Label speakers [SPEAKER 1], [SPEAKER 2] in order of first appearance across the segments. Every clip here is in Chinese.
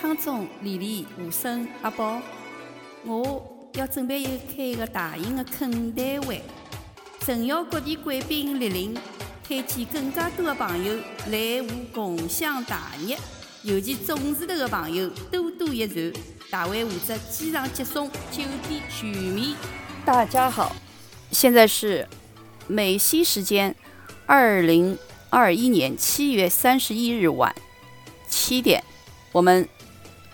[SPEAKER 1] 康总、李丽、吴生、阿宝，我要准备开一个大型的恳谈会，诚邀各地贵宾莅临，推荐更加多的朋友来沪共享大业，尤其重视头的朋友多多益善。大会负责机场接送、酒店全面。大家好，现在是美西时间二零二一年七月三十一日晚七点，我们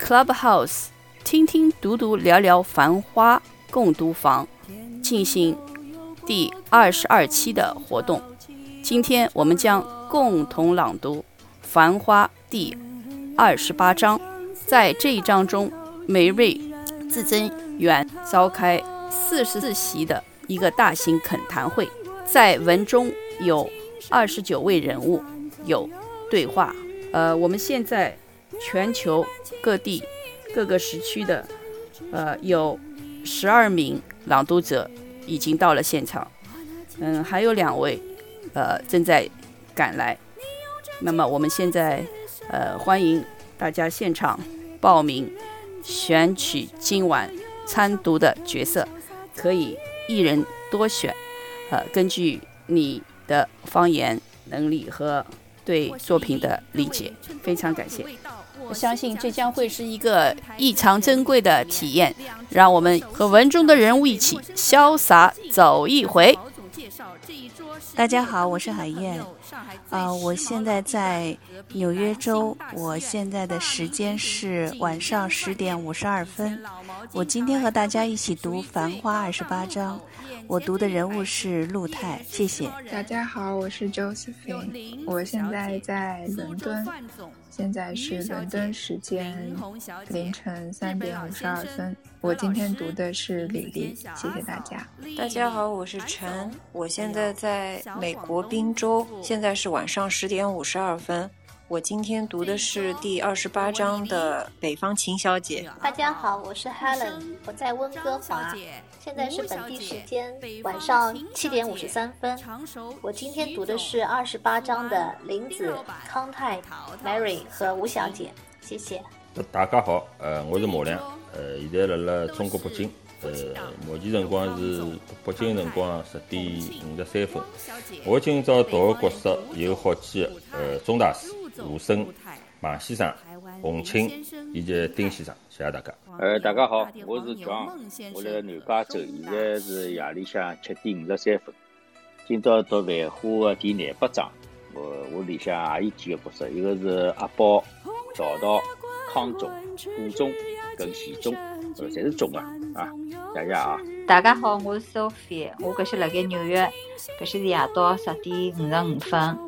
[SPEAKER 1] Clubhouse 听听读读聊聊《繁花》共读房进行第二十二期的活动。今天我们将共同朗读《繁花》第二十八章，在这一章中。梅瑞自增园召开四十四席的一个大型恳谈会，在文中有二十九位人物有对话。呃，我们现在全球各地各个时区的呃有十二名朗读者已经到了现场，嗯，还有两位呃正在赶来。那么我们现在呃欢迎大家现场报名。选取今晚参读的角色，可以一人多选，呃，根据你的方言能力和对作品的理解，非常感谢。我相信这将会是一个异常珍贵的体验，让我们和文中的人物一起潇洒走一回。
[SPEAKER 2] 大家好，我是海燕。啊，我现在在纽约州，我现在的时间是晚上十点五十二分。我今天和大家一起读《繁花》二十八章，我读的人物是陆泰。谢谢。
[SPEAKER 3] 大家好，我是 Josephine，我现在在伦敦。现在是伦敦时间凌晨三点五十二分。我今天读的是李丽，谢谢大家。
[SPEAKER 4] 大家好，我是陈，我现在在美国宾州，现在是晚上十点五十二分。我今天读的是第二十八章的北方秦小姐。
[SPEAKER 5] 大家好，我是 Helen，我在温哥华，现在是本地时间晚上七点五十三分。我今天读的是二十八章的林子、康泰、Mary 和吴小姐。谢谢。
[SPEAKER 6] 大家好，呃，我是马良，呃，现在辣辣中国北京，呃，目前辰光是北京辰光十点五十三分。我今朝读的角色有好几个，呃，钟大师。吴生、马先生、洪青以及丁先生，谢谢大家。
[SPEAKER 7] 呃，大家好，我是庄，我辣南加州，现在是夜里向七点五十三分。今朝读《繁花》的第廿八章，我我里向也有几个角色，一个是阿宝、赵道、康总、顾总跟习中，呃，侪是中啊啊，谢谢啊。
[SPEAKER 8] 大家好，我是 Sophie，我搿些辣盖纽约，搿些是夜到十点五十五分。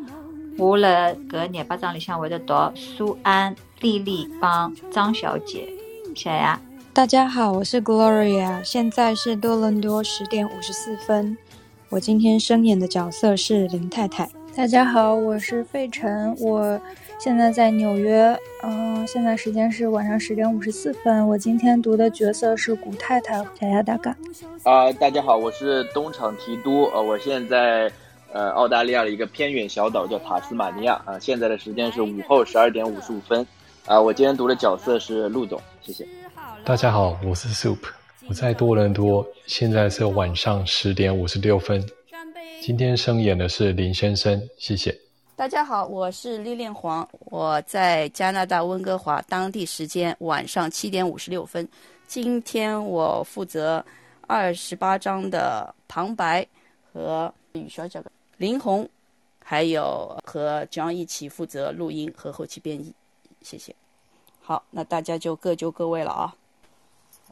[SPEAKER 8] 我辣搿廿八章里向会得读苏安、丽丽帮张小姐，谢谢。
[SPEAKER 9] 大家好，我是 Gloria，现在是多伦多十点五十四分。我今天声演的角色是林太太。
[SPEAKER 10] 大家好，我是费晨，我现在在纽约，嗯，现在时间是晚上十点五十四分。我今天读的角色是古太太，谢谢大家。
[SPEAKER 11] 啊，大家好，我是东厂提督，呃，我现在。呃，澳大利亚的一个偏远小岛叫塔斯马尼亚啊，现在的时间是午后十二点五十五分，啊，我今天读的角色是陆总，谢谢。
[SPEAKER 12] 大家好，我是 Soup，我在多伦多，现在是晚上十点五十六分，今天声演的是林先生，谢谢。
[SPEAKER 1] 大家好，我是丽恋黄，我在加拿大温哥华，当地时间晚上七点五十六分，今天我负责二十八章的旁白和雨小姐。林红，还有和张一起负责录音和后期编译，谢谢。好，那大家就各就各位了啊。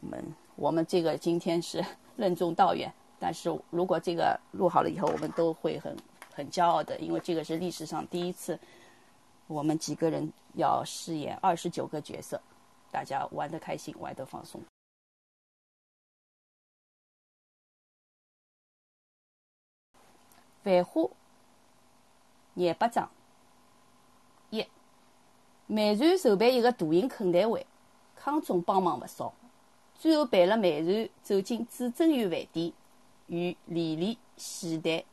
[SPEAKER 1] 我们我们这个今天是 任重道远，但是如果这个录好了以后，我们都会很很骄傲的，因为这个是历史上第一次，我们几个人要饰演二十九个角色，大家玩得开心，玩得放松。繁花廿八章一，美传筹备一个大型恳谈会，康总帮忙勿少，最后陪了美传走进至尊园饭店，与李丽喜谈，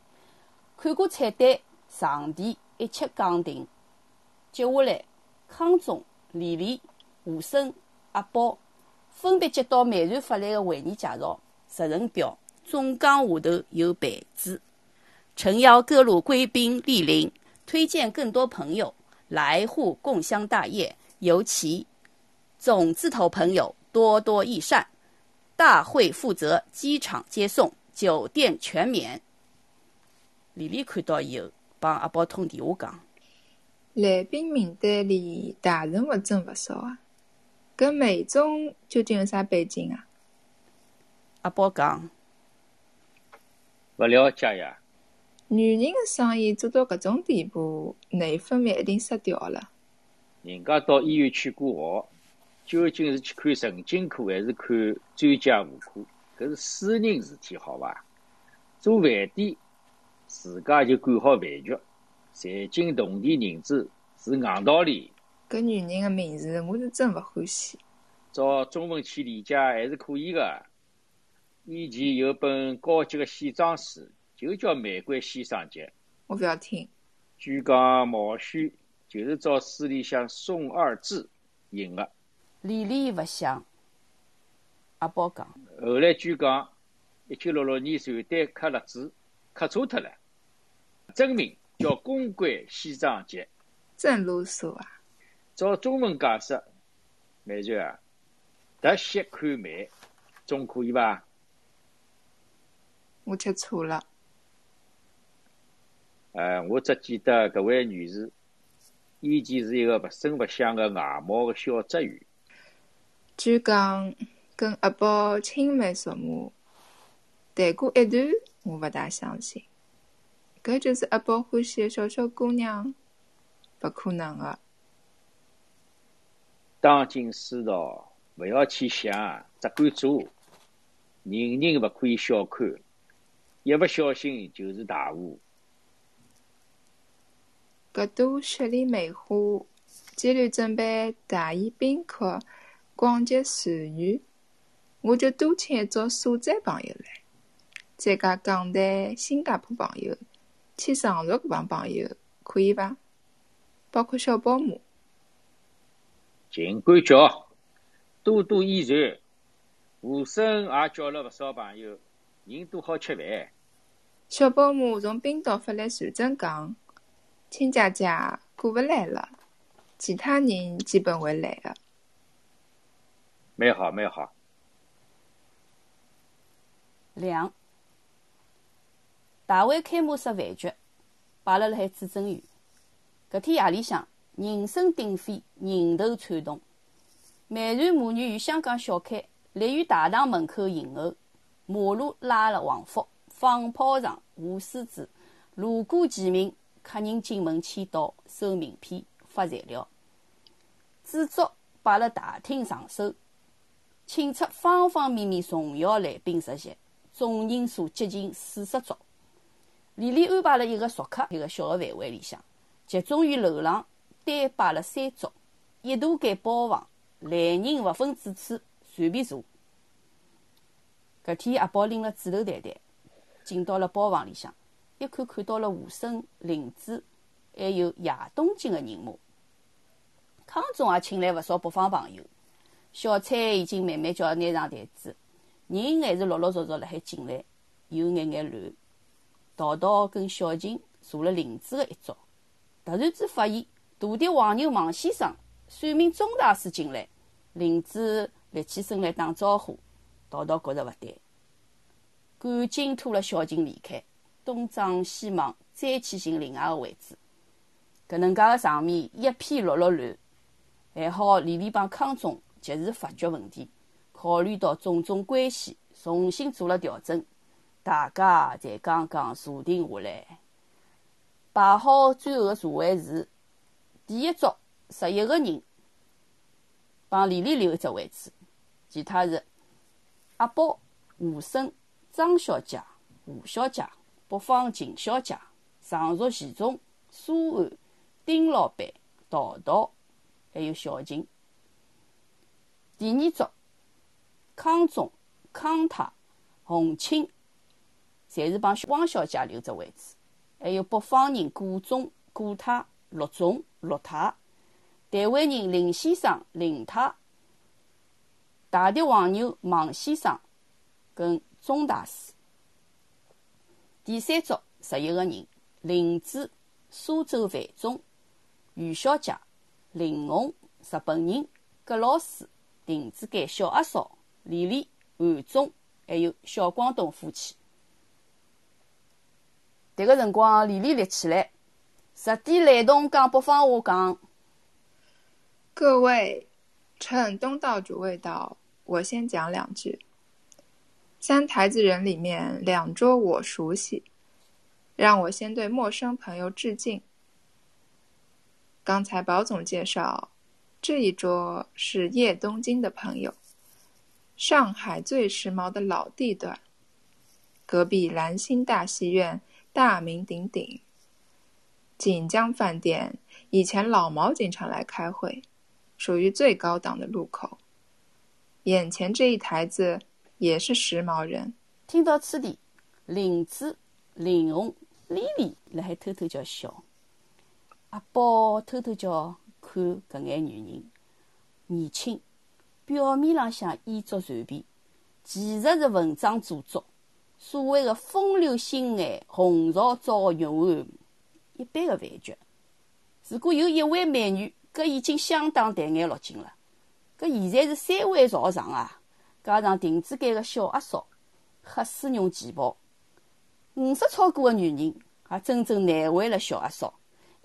[SPEAKER 1] 看过菜单，场地一切讲定。接下来，康总、李丽、吴声、阿宝分别接到美团发来的会议介绍日程表，总纲下头有牌子：诚邀各路贵宾莅临，推荐更多朋友来沪共襄大业，尤其种字头朋友多多益善。大会负责机场接送，酒店全免。丽丽看到以后，帮阿宝通电话讲：
[SPEAKER 3] 来宾名单里大人物真勿少啊！搿梅总究竟有啥背景啊？
[SPEAKER 1] 阿宝讲：
[SPEAKER 7] 勿了解呀。
[SPEAKER 3] 女人的生意做到搿种地步，内分泌一定失调了。
[SPEAKER 7] 人家到医院去过号。究竟是去看神经科还是看专家妇科？搿是私人事体，好伐？做饭店自家就管好饭局，财经同地人子是硬道理。
[SPEAKER 3] 搿女人的名字，我是真勿欢喜。
[SPEAKER 7] 照中文去理解还是可以个。以前有本高级的西装书，就叫《玫瑰先生集》。
[SPEAKER 3] 我勿要听。
[SPEAKER 7] 据讲毛选就是照书里向宋二字引的。
[SPEAKER 1] 理理勿想，阿宝讲。
[SPEAKER 7] 后来据讲，一九六六年传单刻了字，刻错脱了，真名叫公关西装节。
[SPEAKER 3] 真啰嗦啊！
[SPEAKER 7] 照中文解释，美娟啊，特写看美，总可以吧？
[SPEAKER 3] 我吃错了。
[SPEAKER 7] 呃，我只记得搿位女士，以前是一个勿声勿响的外貌的小职员。
[SPEAKER 3] 据讲，跟阿宝青梅竹马，谈过一段，我勿大相信。搿就是阿宝欢喜个小小姑娘，勿可能的。
[SPEAKER 7] 当今世道，勿要去想，只管做。人人勿可以小看，一勿小心就是大祸。
[SPEAKER 3] 搿朵雪里梅花，既然准备大宴宾客。广结善缘，我就多请一桌所在朋友来，再加港台、新加坡朋友，去常熟搿帮朋友，可以伐？包括小保姆。
[SPEAKER 7] 尽管叫，多多益善。吴生也叫了勿少朋友，人多好吃饭。
[SPEAKER 3] 小保姆从冰岛发来传真讲，亲姐姐过勿来了，其他人基本会来的。
[SPEAKER 7] 蛮好，蛮好。
[SPEAKER 1] 两，大会开幕式饭局摆了辣海至尊园。搿天夜里向，人声鼎沸，人头攒动。美团母女与香港小开立于大堂门口迎候，马路拉了横幅，放炮仗，舞狮子，锣鼓齐鸣，客人进门签到，收名片，发材料。主桌摆辣大厅上首。请出方方面面重要来宾十席，总人数接近四十桌。李丽安排了一个熟客一个小的饭会里向，集中于楼上单摆了三桌，一大间包房，来人勿分主次，随便坐。搿天阿宝拎了纸头袋袋，进到了包房里向，一看看到了吴声、林子，还有亚东京的人马。康总也请来勿少北方朋友。小菜已经慢慢叫拿上台子，人还是陆陆续续辣海进来，有眼眼乱。桃桃跟小琴坐了林子的一桌，突然之发现大敌黄牛王先生、算命钟大师进来，林子立起身来打招呼，桃桃觉着勿对，赶紧拖了小琴离开，东张西望，再去寻另外个位置。搿能介个场面一片落落乱，还好李丽帮康总。及时发觉问题，考虑到种种关系，重新做了调整，大家才刚刚坐定下来，排好最后的座位是，第一桌十一个人，帮李丽留一只位置，其他是阿宝、吴生、张小姐、吴小姐、北方秦小姐、常熟徐总、苏安、丁老板、桃桃，还有小琴。第二桌，康总、康太、洪清，侪是帮汪小姐留着位置。还有北方人顾总、顾太、陆总、陆太，台湾人林先生、林太、大迪黄牛王先生跟钟大师。第三组十一个人：林子、苏州范总、余小姐、林红、日本人、葛老师、亭子间小阿嫂、李丽、韩总，还有小广东夫妻。迭个辰光，李丽立起来，十点雷同讲北方话讲：“
[SPEAKER 3] 各位，趁东道主未到，我先讲两句。”三台子人里面，两桌我熟悉，让我先对陌生朋友致敬。刚才宝总介绍，这一桌是叶东京的朋友，上海最时髦的老地段，隔壁兰心大戏院大名鼎鼎，锦江饭店以前老毛经常来开会，属于最高档的路口。眼前这一台子。也是时髦人。
[SPEAKER 1] 听到此地，林子、林红、丽丽辣海偷偷叫笑。阿宝偷偷叫看搿眼女人，年轻，表面浪向衣着随便，其实是文章做作。所谓的风流性爱、红潮照玉碗，一般的饭局。如果有一位美女，搿已经相当抬眼落睛了。搿现在是三位朝上啊！加上亭子间个小阿嫂，黑丝绒旗袍，五十超过个女人，也真正难为了小阿嫂，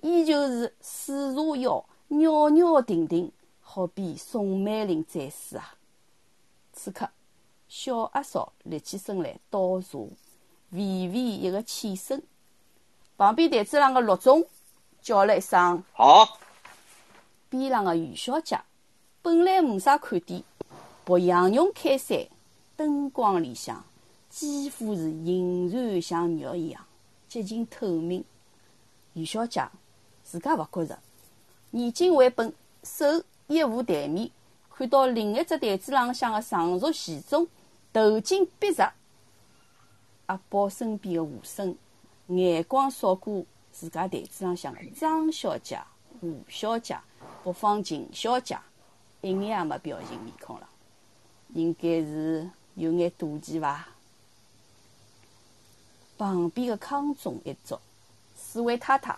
[SPEAKER 1] 依旧是水蛇腰，袅袅婷婷，好比宋美龄在世啊！此刻，小阿嫂立起身来倒茶，微微一个起身，旁边台子上的陆总叫了一声：“
[SPEAKER 7] 好。”
[SPEAKER 1] 边上的余小姐本来没啥看点。白羊绒开衫，灯光里向几乎是莹然像肉一样，接近透明。余小姐自家勿觉着，眼睛为本，手一扶台面，看到另一只台子浪向的常熟贤忠头颈笔直。阿宝身边的吴生眼光扫过自家台子浪向的张小姐、吴小姐、北方秦小姐，一眼也没表情面孔了。应该是有眼妒忌伐？旁边的康总一族，四位太太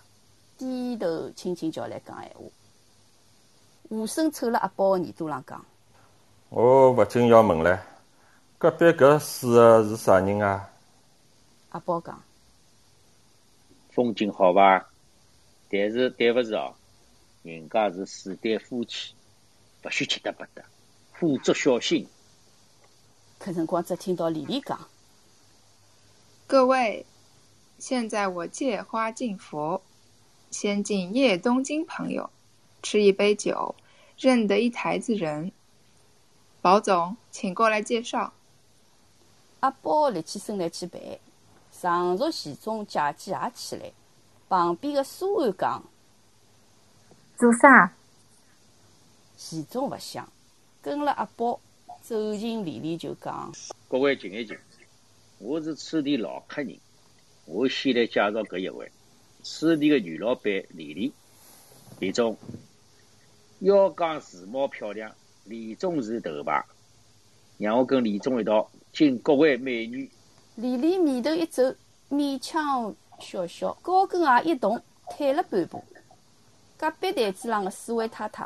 [SPEAKER 1] 低头轻轻叫来讲闲话。吴生凑了阿宝的耳朵上讲：“
[SPEAKER 6] 我勿禁要问唻，隔壁搿四个是啥人啊？”
[SPEAKER 1] 阿宝讲：“
[SPEAKER 7] 风景好伐？但是对勿住哦，人家是四对夫妻，勿许吃得不得，火烛小心。”
[SPEAKER 1] 搿辰光，只听到李丽讲：“
[SPEAKER 3] 各位，现在我借花敬佛，先敬叶东京朋友，吃一杯酒，认得一台子人。宝总，请过来介绍。”
[SPEAKER 1] 阿宝立起身来去办，常熟贤忠借机也起来。旁边的苏安讲：“
[SPEAKER 8] 做啥？”
[SPEAKER 1] 贤忠勿想，跟了阿宝。走近李丽就讲：“
[SPEAKER 7] 各位静一静，我是此地老客人，我先来介绍搿一位，此地的女老板李丽。李总，要讲时髦漂亮，李总是头牌。让我跟李总一道请各位美女。”
[SPEAKER 1] 李丽面头一皱，勉强笑笑，高跟鞋一动，退了半步。隔壁台子上的四位太太，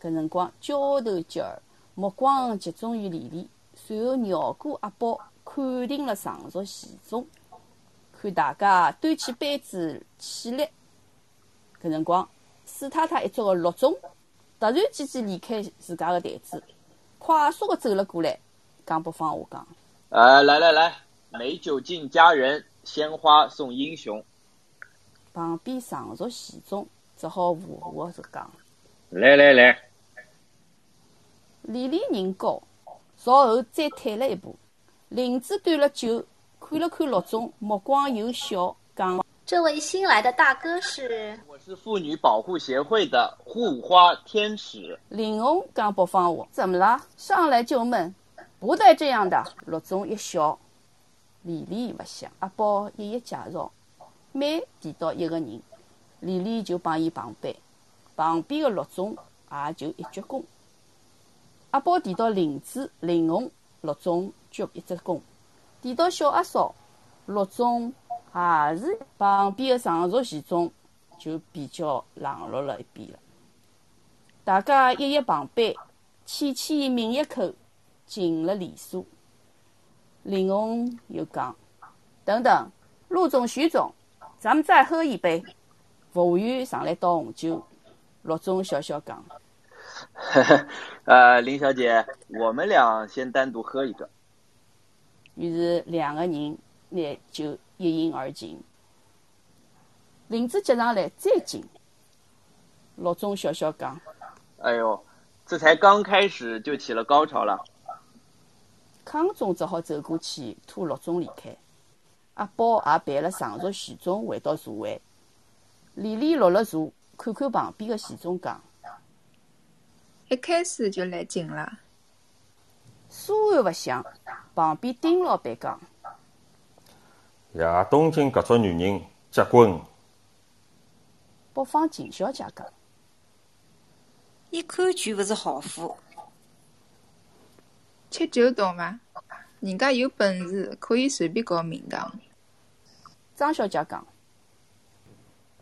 [SPEAKER 1] 搿辰光交头接耳。目光集中于李丽，随后绕过阿宝，看定了常熟贤忠。看大家端起杯子起立，搿辰光，四太太一桌的陆总突然之间离开自家的台子，快速的走了过来，讲北方话讲：“
[SPEAKER 11] 呃，来来来，美酒敬佳人，鲜花送英雄。”
[SPEAKER 1] 旁边常熟戏中只好附和着讲：“
[SPEAKER 7] 来来来。”
[SPEAKER 1] 李丽人高，朝后再退了一步。林子端了酒，看了看陆总，目光又笑，讲：“
[SPEAKER 5] 这位新来的大哥是？”
[SPEAKER 11] 我是妇女保护协会的护花天使。
[SPEAKER 1] 林红讲北方话：“怎么了？上来就闷，不带这样的。”陆总一笑。李丽勿想，阿宝一一介绍，每提到一个人，李丽就帮伊旁白。旁边的陆总也就一鞠躬。阿宝提到林子、林红，陆总鞠一只躬；提到小阿嫂，陆总也是旁边的常熟贤总就比较冷落了一边了。大家一一旁边，浅浅抿一口，进了连锁。林红又讲：“等等，陆总、徐总，咱们再喝一杯。”服务员上来倒红酒，陆总笑笑讲：“
[SPEAKER 11] 呃，林小姐，我们俩先单独喝一个。”
[SPEAKER 1] 于是两个人拿酒一饮而尽。林子接上来再敬，陆总笑笑讲。
[SPEAKER 11] 哎呦，这才刚开始就起了高潮了。
[SPEAKER 1] 康总只好走过去拖陆总离开。阿宝也陪了常熟徐总回到座位，连连落了座，看看旁边的徐总讲：“
[SPEAKER 3] 一开始就来劲了。”
[SPEAKER 1] 苏完勿想，旁边丁老板讲：“
[SPEAKER 6] 呀，东京搿种女人结棍。”
[SPEAKER 1] 北方秦小姐讲。
[SPEAKER 4] 一看就勿是好货。
[SPEAKER 3] 吃酒懂伐？人家有本事可以随便搞名堂。
[SPEAKER 1] 张小姐讲：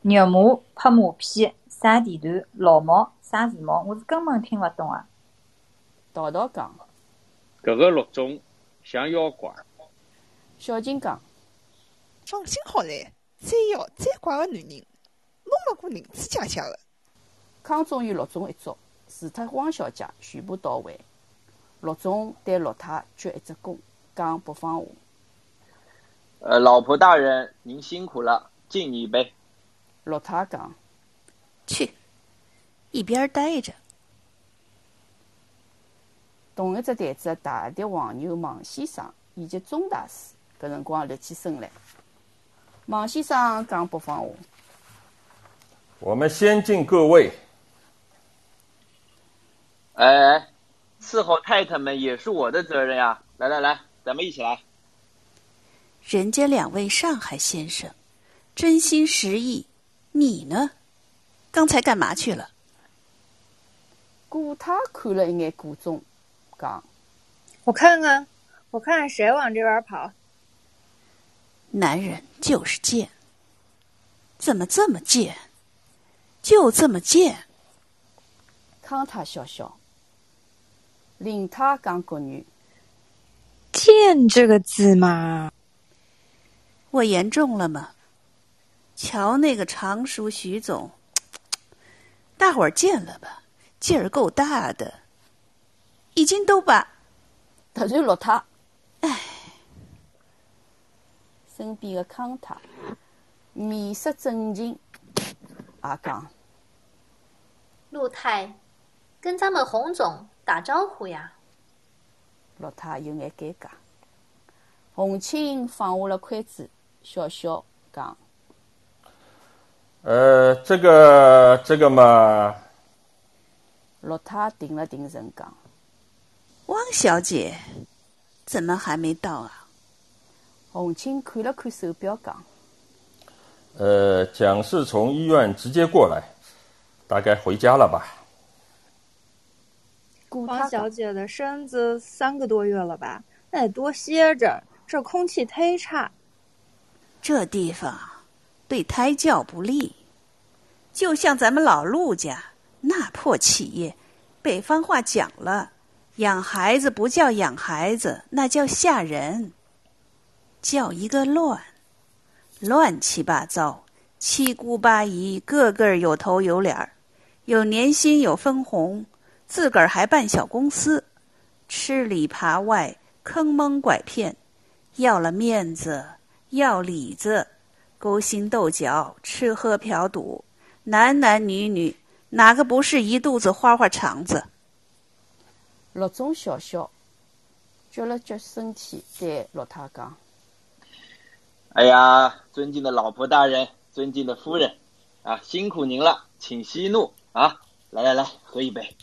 [SPEAKER 8] 肉麻、拍马屁、撒地段、老毛、撒时髦，我是根本听勿懂啊！
[SPEAKER 1] 道道讲：
[SPEAKER 7] 搿个陆总像妖怪。
[SPEAKER 1] 小金讲：
[SPEAKER 13] 放心好了，再妖再怪个男人，弄勿过林子姐姐个。
[SPEAKER 1] 康总与陆总一组，除脱汪小姐全部到位。陆总对陆太鞠一只躬，讲北方话。
[SPEAKER 11] 呃，老婆大人，您辛苦了，敬你一杯。
[SPEAKER 1] 陆太讲：“
[SPEAKER 2] 去，一边待着。”
[SPEAKER 1] 同一只台子的大碟黄牛王先生以及钟大师，搿辰光立起身来。王先生讲北方话：“
[SPEAKER 6] 我们先敬各位。”
[SPEAKER 11] 哎，伺候太太们也是我的责任呀！来来来，咱们一起来。
[SPEAKER 2] 人家两位上海先生，真心实意，你呢？刚才干嘛去了？
[SPEAKER 1] 顾太看了一眼顾总，讲：“
[SPEAKER 10] 我看看，我看看谁往这边跑。”
[SPEAKER 2] 男人就是贱，怎么这么贱？就这么贱？
[SPEAKER 1] 康太笑笑。林太讲国语，“
[SPEAKER 9] 见”这个字嘛，
[SPEAKER 2] 我言重了吗？瞧那个常熟徐总，大伙儿见了吧，劲儿够大的，已经都把
[SPEAKER 1] 突然落他，唉，身边的康太面色震惊，阿讲，
[SPEAKER 5] 陆太，跟咱们洪总。打招呼呀！
[SPEAKER 1] 洛太有眼尴尬。洪青放下了筷子，笑笑讲：“
[SPEAKER 6] 呃，这个这个嘛。”
[SPEAKER 1] 洛太定了定神讲：“
[SPEAKER 2] 汪小姐，怎么还没到啊？”
[SPEAKER 1] 洪青看了看手表讲：“
[SPEAKER 6] 呃，蒋是从医院直接过来，大概回家了吧。”
[SPEAKER 10] 汪小姐的身子三个多月了吧？那得多歇着。这空气忒差，
[SPEAKER 2] 这地方对胎教不利。就像咱们老陆家那破企业，北方话讲了，养孩子不叫养孩子，那叫吓人，叫一个乱，乱七八糟，七姑八姨个个有头有脸儿，有年薪有分红。自个儿还办小公司，吃里扒外，坑蒙拐骗，要了面子，要里子，勾心斗角，吃喝嫖赌，男男女女，哪个不是一肚子花花肠子？
[SPEAKER 1] 陆总笑笑，撅了撅身体，对陆太讲：“
[SPEAKER 11] 哎呀，尊敬的老婆大人，尊敬的夫人，啊，辛苦您了，请息怒啊！来来来，喝一杯。”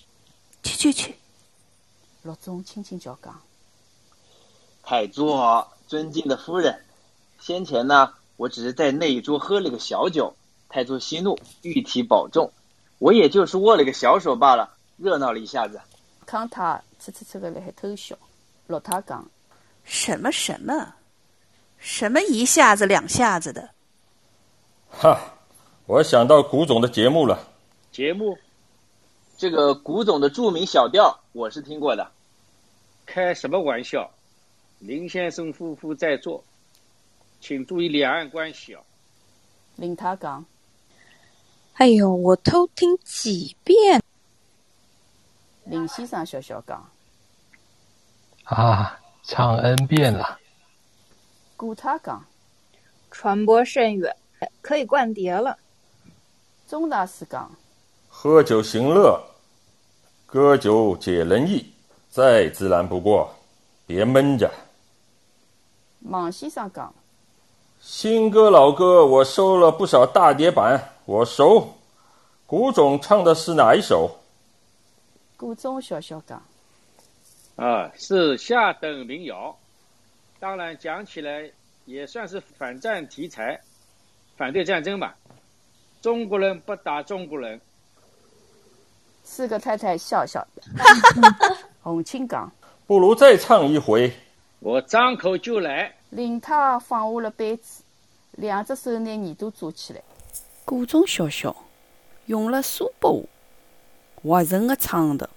[SPEAKER 2] 去去去！
[SPEAKER 1] 陆总轻轻叫讲：“
[SPEAKER 11] 太座，尊敬的夫人，先前呢，我只是在那一桌喝了个小酒，太祖息怒，玉体保重。我也就是握了个小手罢了，热闹了一下子。
[SPEAKER 1] 康塔呲呲呲的在偷笑，老太讲：“
[SPEAKER 2] 什么什么，什么一下子两下子的？”
[SPEAKER 6] 哈，我想到古总的节目了。
[SPEAKER 11] 节目，这个古总的著名小调我是听过的。
[SPEAKER 7] 开什么玩笑？林先生夫妇在座，请注意两岸关系哦。
[SPEAKER 1] 林他讲：“
[SPEAKER 9] 哎呦，我偷听几遍。”
[SPEAKER 1] 林先生笑笑讲：“
[SPEAKER 12] 啊，唱 N 遍了。”
[SPEAKER 1] 古他讲：“
[SPEAKER 10] 传播甚远，可以灌碟了。”
[SPEAKER 1] 钟大师讲：“
[SPEAKER 6] 喝酒行乐，歌酒解人意，再自然不过，别闷着。”
[SPEAKER 1] 王先生讲：“
[SPEAKER 6] 新歌老歌，我收了不少大碟版，我熟。古总唱的是哪一首？”
[SPEAKER 1] 古总笑笑讲：“
[SPEAKER 7] 啊，是下等民谣。当然讲起来也算是反战题材，反对战争吧。中国人不打中国人。”
[SPEAKER 1] 四个太太笑笑。洪清讲：“
[SPEAKER 6] 不如再唱一回。”
[SPEAKER 7] 我张口就来。
[SPEAKER 1] 林太放下了杯子，两只手拿耳朵抓起来。古中笑笑，用了苏北话。滑润的唱的，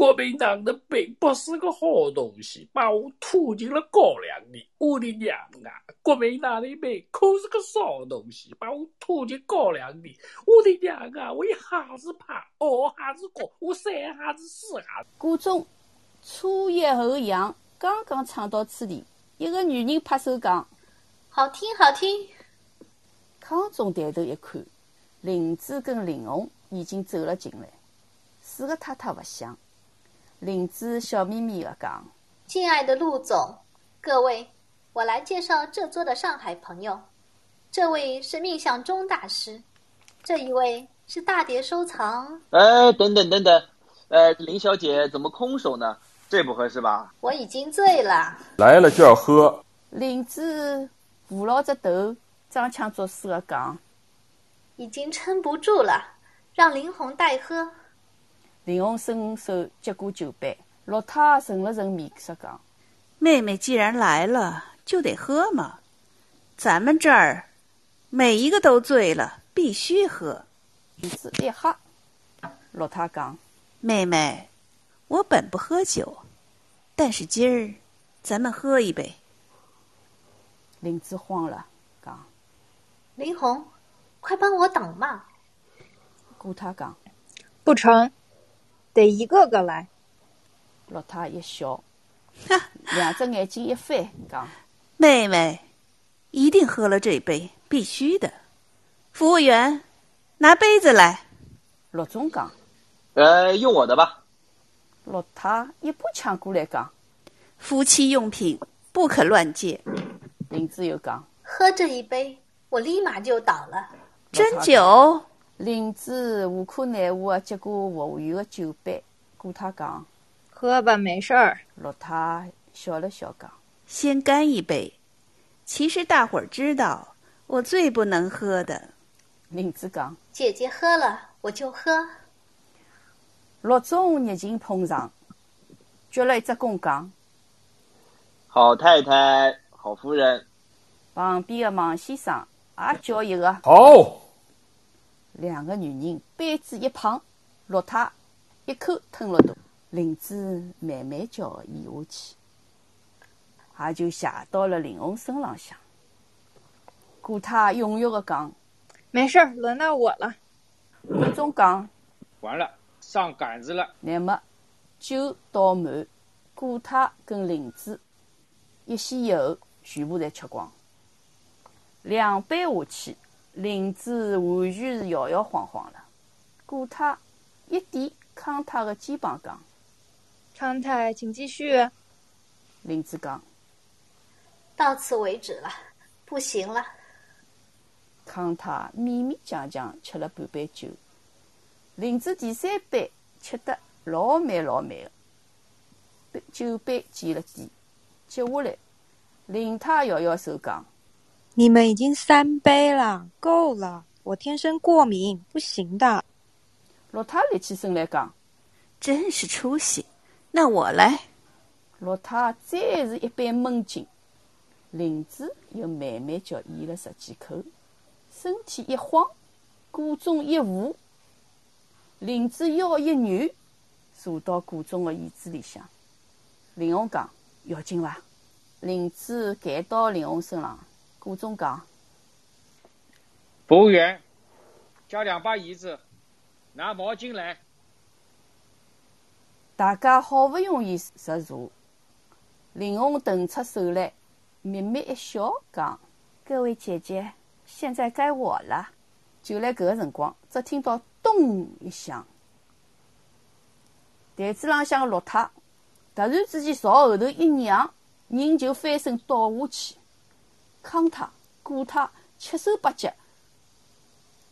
[SPEAKER 14] 国民党的并不是个好东西，把我拖进了高粱里。我的娘啊！国民党的兵可是个骚东西，把我拖进高粱里。我的娘啊！我一下子怕，二下子高，我三下子四下子。
[SPEAKER 1] 古中初一后阳刚刚唱到此地，一个女人拍手讲：“
[SPEAKER 5] 好听，好听。”
[SPEAKER 1] 康总抬头一看，林子跟林红已经走了进来。四个太太不响，林子笑眯眯的讲：“
[SPEAKER 5] 敬爱的陆总，各位，我来介绍这桌的上海朋友。这位是命相钟大师，这一位是大碟收藏。
[SPEAKER 11] 哎，等等等等，呃，林小姐怎么空手呢？这不合适吧？
[SPEAKER 5] 我已经醉了，
[SPEAKER 6] 来了就要喝。
[SPEAKER 1] 林子扶牢着头，装腔作势的讲：“
[SPEAKER 5] 已经撑不住了，让林红代喝。”
[SPEAKER 1] 林红伸手接过酒杯，洛太沉了沉面色：“讲，
[SPEAKER 2] 妹妹既然来了，就得喝嘛。咱们这儿每一个都醉了，必须喝。”
[SPEAKER 1] 林子一喝，洛太讲：“
[SPEAKER 2] 妹妹，我本不喝酒，但是今儿咱们喝一杯。”
[SPEAKER 1] 林子慌了，讲：“
[SPEAKER 5] 林红，快帮我挡嘛！”
[SPEAKER 1] 顾他讲：“
[SPEAKER 10] 不成。”得一个个来。
[SPEAKER 1] 洛太一笑，两只眼睛一翻，讲：“
[SPEAKER 2] 妹妹，一定喝了这杯，必须的。服务员，拿杯子来。”
[SPEAKER 1] 洛总讲：“
[SPEAKER 11] 呃，用我的吧。”
[SPEAKER 1] 洛太一把抢过来，讲：“
[SPEAKER 2] 夫妻用品不可乱借。”
[SPEAKER 1] 林子又讲：“
[SPEAKER 5] 喝这一杯，我立马就倒了。”
[SPEAKER 2] 斟酒。
[SPEAKER 1] 林子无可奈何接过服务员的酒杯，顾他讲：“
[SPEAKER 10] 喝吧，没事儿。”
[SPEAKER 1] 洛太笑了笑讲：“
[SPEAKER 2] 先干一杯。其实大伙儿知道，我最不能喝的。”
[SPEAKER 1] 林子讲：“
[SPEAKER 5] 姐姐喝了，我就喝。”
[SPEAKER 1] 陆总热情捧场，鞠了一只躬讲：“
[SPEAKER 11] 好太太，好夫人。”
[SPEAKER 1] 旁边的王先生也叫一个：“
[SPEAKER 6] 好。”
[SPEAKER 1] 两个女人杯子一碰，洛太一口吞了肚，林子慢慢叫的咽下去，也就斜到了林红身浪向。顾太踊跃的讲：“
[SPEAKER 10] 没事儿，轮到我了。”
[SPEAKER 1] 顾总讲：“
[SPEAKER 7] 完了，上杆子了。”
[SPEAKER 1] 那么酒倒满，顾太跟林子一先一后全部侪吃光，两杯下去。林子完全是摇摇晃晃了，顾太一点康太的肩膀讲：“
[SPEAKER 10] 康太，请继续。”
[SPEAKER 1] 林子讲：“
[SPEAKER 5] 到此为止了，不行了。”
[SPEAKER 1] 康太勉勉强强吃了半杯酒，林子第三杯吃得老慢老慢的，酒杯溅了地，接下来林太摇摇手讲。
[SPEAKER 9] 你们已经三杯了，够了！我天生过敏，不行的。
[SPEAKER 1] 老太立起身来讲：“
[SPEAKER 2] 真是出息！那我来。”
[SPEAKER 1] 老太再是一杯闷劲，林子又慢慢叫咽了十几口，身体一晃，鼓中一舞，林子腰一软，坐到鼓中的椅子里向。林红讲：“要紧伐？”林子赶到林红身上，鼓中讲：“
[SPEAKER 15] 服务员，叫两把椅子，拿毛巾来。”
[SPEAKER 1] 大家好不容易入座。林红腾出手来，秘密一笑，讲：“
[SPEAKER 2] 各位姐姐，现在该我了。”
[SPEAKER 1] 就来搿个辰光，只听到“咚”一响，台子浪向个骆太突然之间朝后头一仰，人就翻身倒下去。康泰、顾泰七手八脚，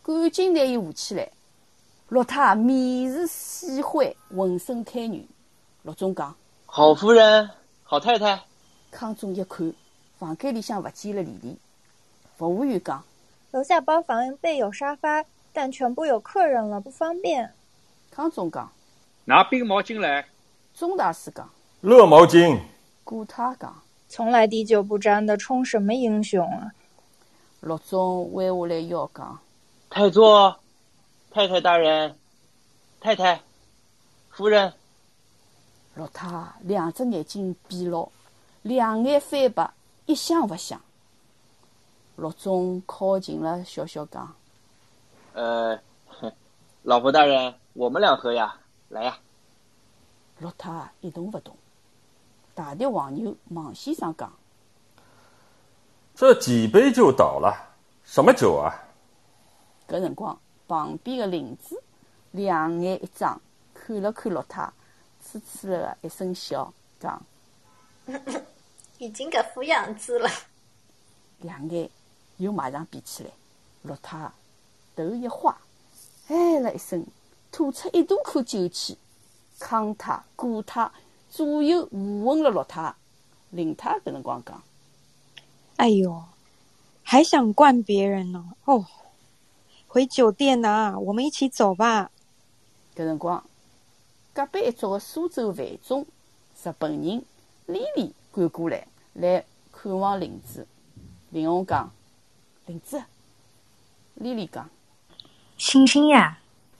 [SPEAKER 1] 赶紧拿伊扶起来。骆太面如死灰，浑身瘫软。陆总讲：“
[SPEAKER 11] 好夫人。”好太太，
[SPEAKER 1] 康总一看，房间里向勿见了丽丽。服务员讲：“
[SPEAKER 10] 楼下包房备有沙发，但全部有客人了，不方便。”
[SPEAKER 1] 康总讲：“
[SPEAKER 15] 拿冰毛巾来。”
[SPEAKER 1] 钟大师讲：“
[SPEAKER 6] 热毛巾。”
[SPEAKER 1] 顾太讲：“
[SPEAKER 10] 从来滴酒不沾的，充什么英雄啊？”
[SPEAKER 1] 陆总弯下来腰讲：“
[SPEAKER 11] 太座，太太大人，太太，夫人。”
[SPEAKER 1] 陆太两只眼睛闭牢，两眼翻白，一想不想。陆总靠近了，笑笑讲：“
[SPEAKER 11] 呃，老婆大人，我们俩喝呀，来呀。”
[SPEAKER 1] 陆太一动不动。大的黄牛王先生讲：“
[SPEAKER 6] 这几杯就倒了，什么酒啊？”
[SPEAKER 1] 搿辰光，旁边的林子两眼一张，看了看骆太。痴痴的一声笑，讲：“
[SPEAKER 5] 已经搿副样子了。”
[SPEAKER 1] 两眼又马上闭起来。陆太头一花，哎了一声，吐出一大口酒气。康他、顾太左右互问了陆太。林太搿辰光讲：“
[SPEAKER 9] 哎哟，还想惯别人呢？哦，回酒店呐，我们一起走吧。”
[SPEAKER 1] 搿辰光。隔壁一桌的苏州范总日本人丽丽赶过来，来看望林子。林红讲：“林子。”丽丽讲：“
[SPEAKER 8] 星星呀！”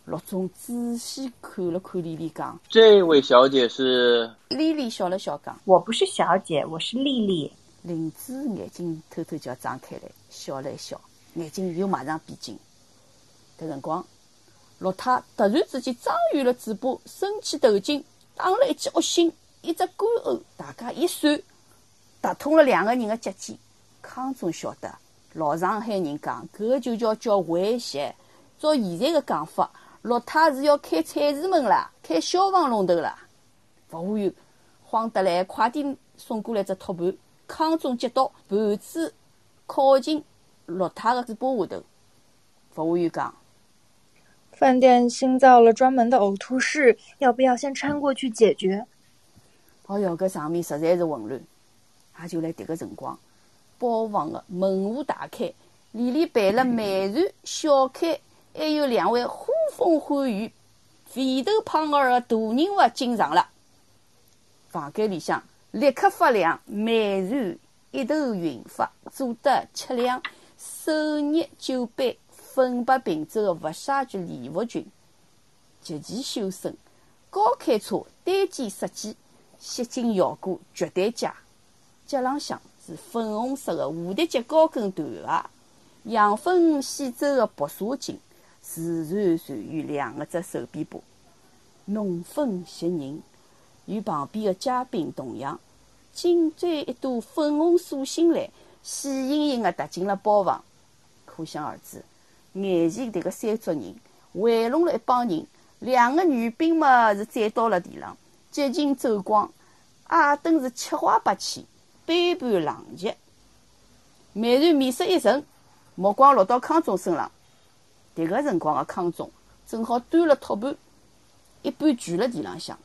[SPEAKER 1] 陆总仔细看了看丽丽，讲：“
[SPEAKER 11] 这位小姐是？”
[SPEAKER 1] 丽丽笑了笑，讲：“
[SPEAKER 8] 我不是小姐，我是丽丽。”
[SPEAKER 1] 林子眼睛偷偷叫张开来，笑了一笑，眼睛又马上闭紧。搿辰光。陆太突然之间张圆了嘴巴，伸起头颈，打了一记恶心，一只干呕，大家一算，打通了两个人的脚尖。康总晓得，老上海人讲，搿个就叫叫回血。照现在的讲法，陆太是要开菜市门啦，开消防龙头啦。服务员慌得来，快点送过来只托盘。康总接到盘子，靠近落太的嘴巴下头。服务员讲。
[SPEAKER 10] 饭店新造了专门的呕吐室，要不要先穿过去解决？
[SPEAKER 1] 哦哟，搿场面实在是混乱。也就来迭个辰光，包房的门户大开，里里摆了美船、小开，还有两位呼风唤雨、肥头胖脑的大人物进场了。房间里向立刻发亮，美然一头云发，坐得凄凉，手捏酒杯。粉白平洲的佛沙菊礼服裙，极其修身，高开叉，单肩设计，吸睛效果绝对佳。脚浪向是粉红色的蝴蝶结高跟短鞋，洋粉细皱的薄纱巾自然垂于两个只手臂把，浓风袭人，与旁边的嘉宾同样，紧追一朵粉红素心兰，喜盈盈的踏进了包房，可想而知。眼前迭个三桌人围拢了一帮人，两个女兵嘛是站到了地上，激情走光，阿登是七花八气，杯盘狼藉。美然面色一沉，目光落到康总身上。迭个辰光的康总正好端了托盘，一半跪了地浪向，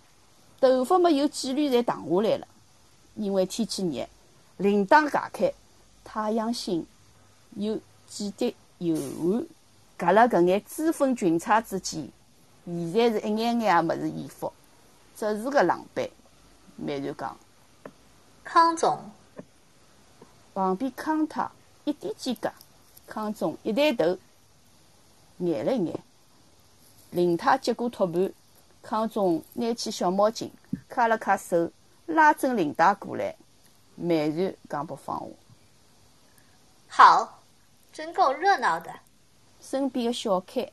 [SPEAKER 1] 头发么有几缕侪荡下来了，因为天气热，铃铛解开，太阳星有几滴油汗夹了搿眼脂粉裙衩之间，现在是一眼眼也没是衣服，只是个狼狈。美瑞讲。
[SPEAKER 5] 康总。
[SPEAKER 1] 旁边康太一点间隔，康总一抬头，眼了一眼。林太接过托盘，康总拿起小毛巾，擦了擦手，拉正领带过来。慢然讲不放话。
[SPEAKER 5] 好，真够热闹的。
[SPEAKER 1] 身边的小开，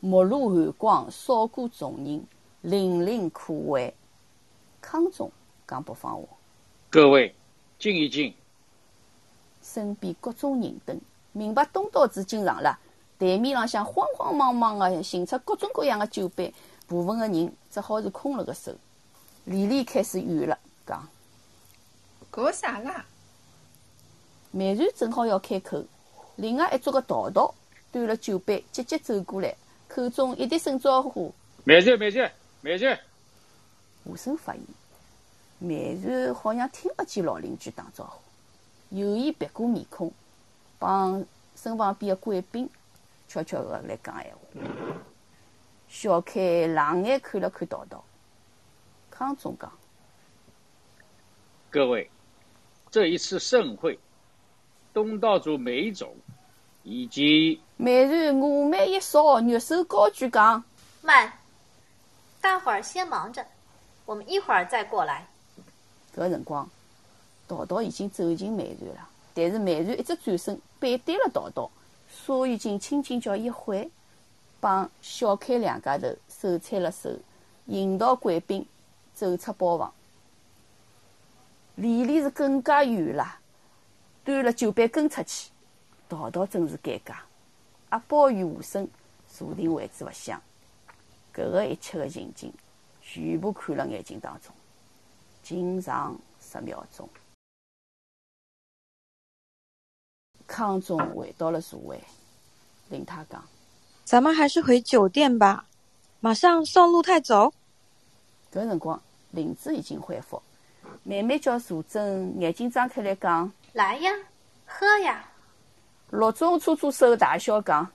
[SPEAKER 1] 目露寒光，扫过众人，凛凛可畏。康总讲不放话。
[SPEAKER 15] 各位，静一静。
[SPEAKER 1] 身边各种人等，明白东道主进场了。台面浪向慌慌忙忙的寻出各种各样的酒杯，部分个人只好是空了个手。李丽开始怨了，讲：“
[SPEAKER 3] 搞啥啦？”
[SPEAKER 1] 梅瑞正好要开口，另外一桌的桃桃端了酒杯，急急走过来，口中一滴声招呼：“
[SPEAKER 15] 梅瑞，梅瑞，梅瑞。”
[SPEAKER 1] 无声发言，梅瑞好像听勿见老邻居打招呼。有意别过面孔，帮身旁边的贵宾悄悄的来讲闲话。小开冷眼看了看道道，康总讲：“
[SPEAKER 15] 各位，这一次盛会，东道主梅总以及……”
[SPEAKER 1] 梅然妩眉一扫，玉手高举讲：“
[SPEAKER 5] 慢，大伙儿先忙着，我们一会儿再过来。”
[SPEAKER 1] 搿辰光。道道已经走进梅然了，但是梅然一直转身背对了道道，沙玉静轻轻叫一回，帮小开两家头手搀了手，引导贵宾走出包房。李丽是更加远了，端了酒杯跟出去，道道真是尴尬。阿宝与吴声坐定位置勿响，搿个一切的情景全部看了眼睛当中，仅长十秒钟。康总回到了座位，林太讲：“
[SPEAKER 9] 咱们还是回酒店吧，马上送陆太走。”
[SPEAKER 1] 搿辰光，林子已经恢复，慢慢叫素贞眼睛张开来讲：“
[SPEAKER 5] 来呀，喝呀。”
[SPEAKER 1] 陆总搓搓手，大笑讲：“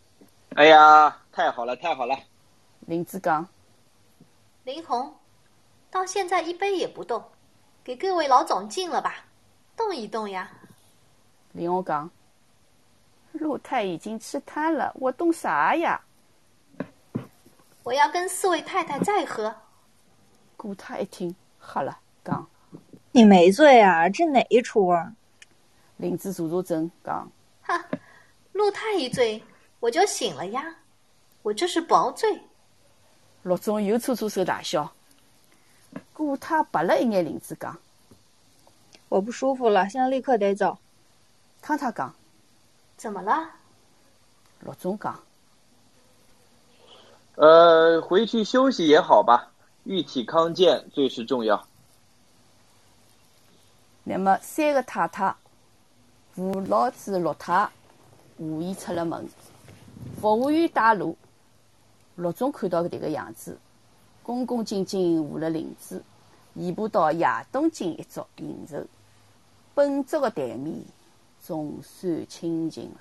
[SPEAKER 11] 哎呀，太好了，太好了。”
[SPEAKER 1] 林子讲：“
[SPEAKER 5] 林红，到现在一杯也不动，给各位老总敬了吧，动一动呀。”
[SPEAKER 1] 林红讲。陆太已经吃瘫了，我动啥呀？
[SPEAKER 5] 我要跟四位太太再喝。
[SPEAKER 1] 顾太一听，吓了，讲：“
[SPEAKER 10] 你没醉啊？这哪一出啊？”
[SPEAKER 1] 林子坐坐正，讲：“
[SPEAKER 5] 哈，陆太一醉，我就醒了呀，我这是薄醉。”
[SPEAKER 1] 陆总又搓搓手大笑。顾太白了一眼林子，讲：“
[SPEAKER 10] 我不舒服了，现在立刻得走。”
[SPEAKER 1] 康太讲。
[SPEAKER 5] 怎么了？
[SPEAKER 1] 陆总讲：“
[SPEAKER 11] 呃，回去休息也好吧，玉体康健最是重要。”
[SPEAKER 1] 那么，三个太太扶老子陆太无意出了门，服务员带路。陆总看到这个样子，恭恭敬敬扶了领子，移步到亚东进一桌应酬，本桌的台面。总算清静了。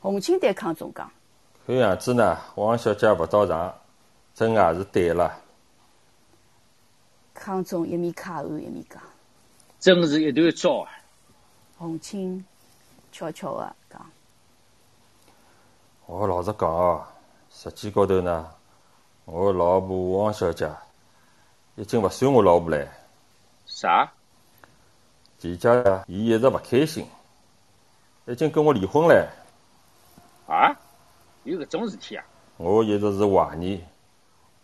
[SPEAKER 1] 洪青对康总讲：“
[SPEAKER 6] 看样子呢，王小姐不到场，真也是对了。”
[SPEAKER 1] 康总一面卡汗一面讲：“
[SPEAKER 15] 真是一团糟啊！”
[SPEAKER 1] 洪青悄悄的讲：“
[SPEAKER 6] 我老实讲哦，实际高头呢，我老婆王小姐已经勿算我老婆了。”
[SPEAKER 15] 啥？
[SPEAKER 6] 前家伊一直勿开心，已经跟我离婚了。
[SPEAKER 15] 啊？有搿种事体啊？
[SPEAKER 6] 我一直是怀疑，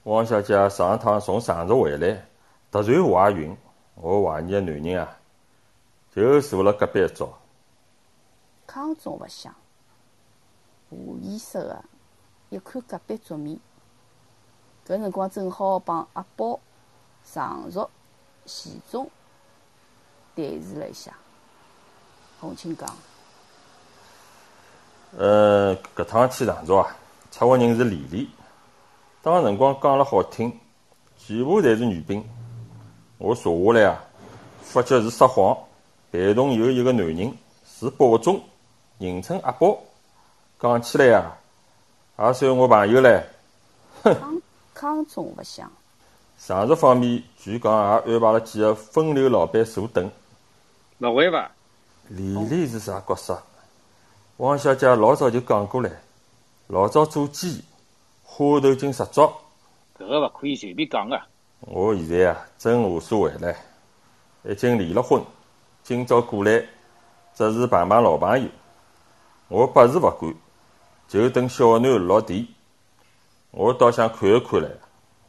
[SPEAKER 6] 汪小姐上趟从上海回来，突然怀孕。我怀疑个男人啊，就坐辣隔壁一桌。
[SPEAKER 1] 康总勿想，无意识个一看隔壁桌面，搿辰光正好帮阿宝、常熟、贤忠。对视了一下，洪清讲：“
[SPEAKER 6] 呃，搿趟去常州啊，策划人是李丽。当辰光讲了好听，全部侪是女兵。我查下来啊，发觉是撒谎，陪同有一个男人是保中，人称阿宝。讲起来啊，也算我朋友唻。
[SPEAKER 1] 哼，康总勿想。
[SPEAKER 6] 上述方面据讲也安排了几个风流老板坐等。
[SPEAKER 15] 勿会伐？
[SPEAKER 6] 丽丽是啥角色？汪小姐老早就讲过了，老早做鸡，花头金十足。
[SPEAKER 15] 搿个勿可以随便讲个。
[SPEAKER 6] 我现在啊，真无所谓唻，已经离了婚，今朝过来只是碰碰老朋友。我百事勿管，就等小囡落地。我倒想看一看唻，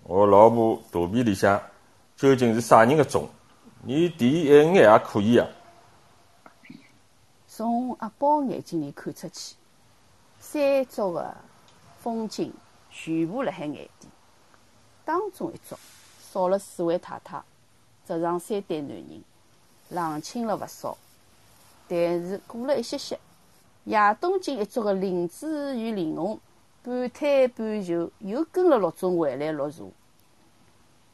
[SPEAKER 6] 我老婆肚皮里向究竟是啥人个种？你弟一眼也可以啊。
[SPEAKER 1] 从阿宝眼睛里看出去，三足个风景全部辣海眼底。当中一组少了四位太太，只剩三对男人，冷清了勿少。但是过了一歇歇，夜东京一族的林子与林红半推半就又跟了陆总回来落座。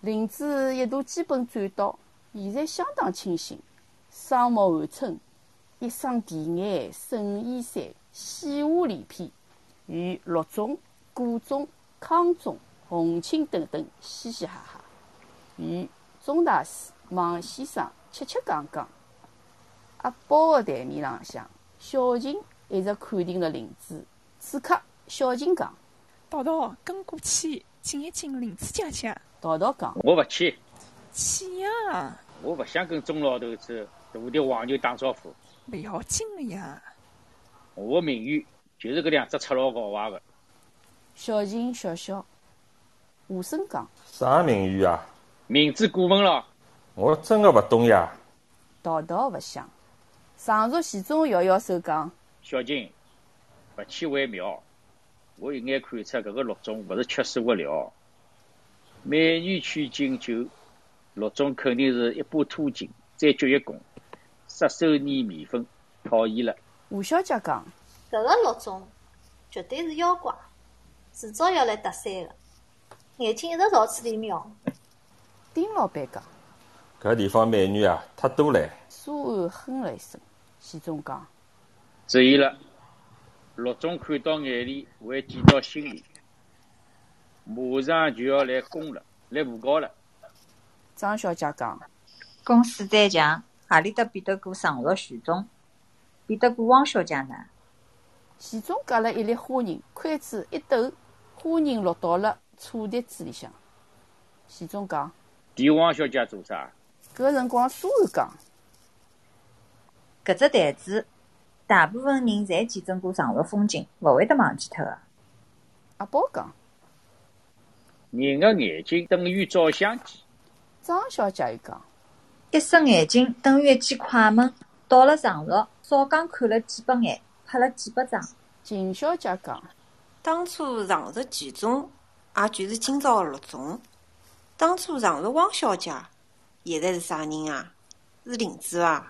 [SPEAKER 1] 林子一度基本转倒，现在相当清醒，双目含春，一双甜眼，深衣衫，细华连篇，与陆总、顾总、康总。洪清等等嘻嘻哈哈，与钟大师、王先生吃吃讲讲。阿宝的台面浪向，小琴一直看定了林子。此刻，小琴讲：“
[SPEAKER 13] 道道跟过去敬一敬林子姐姐。”
[SPEAKER 1] 道道讲：“
[SPEAKER 15] 我勿去。”
[SPEAKER 13] 去呀！
[SPEAKER 15] 我勿想跟钟老头子大的黄牛打招呼。
[SPEAKER 13] 不要紧的呀！
[SPEAKER 15] 我的名誉就是搿两只赤佬搞坏的。
[SPEAKER 1] 小琴笑笑。无声讲：“
[SPEAKER 6] 啥名誉啊？
[SPEAKER 15] 名字过分了，
[SPEAKER 6] 我真的勿懂呀。”
[SPEAKER 1] 道道勿想。常熟徐总摇摇手讲：“
[SPEAKER 15] 小琴，勿去为妙。我一眼看出搿个陆总勿是吃素的料。美女取经酒，陆总肯定是一把秃金，再鞠一躬，杀手捏面粉，讨厌了。”
[SPEAKER 1] 吴小姐讲：“
[SPEAKER 5] 搿个陆总绝对是妖怪，迟早要来搭讪的。”眼睛一直朝此里瞄。
[SPEAKER 1] 丁老板讲：“
[SPEAKER 6] 搿地方美女啊，太多了。”
[SPEAKER 1] 苏安哼了一声。徐总讲：“
[SPEAKER 15] 注意了，陆总看到眼里，会记到心里，马上就要来攻了，来诬告了。”
[SPEAKER 1] 张小姐讲：“
[SPEAKER 8] 公司再强，何里搭比得过常熟徐总？比得过汪小姐呢？”
[SPEAKER 1] 徐总夹了一粒花人，筷子一抖，花人落到了。醋碟子里向，徐总讲：“
[SPEAKER 15] 提汪小姐做啥？”
[SPEAKER 1] 搿辰光苏安讲：“
[SPEAKER 8] 搿只台子，大部分人侪见证过常熟风景，勿会得忘记脱个。”
[SPEAKER 1] 阿宝讲：“
[SPEAKER 15] 人的眼睛等于照相机。”
[SPEAKER 1] 张小姐又讲：“
[SPEAKER 8] 一双眼睛等于一记快门，到了常熟，少刚看了几百眼，拍了几百张。”
[SPEAKER 1] 秦小姐讲：“
[SPEAKER 4] 当初常熟几中。”也就是今朝的六中，当初常熟汪小姐，现在是啥人啊？是林子伐？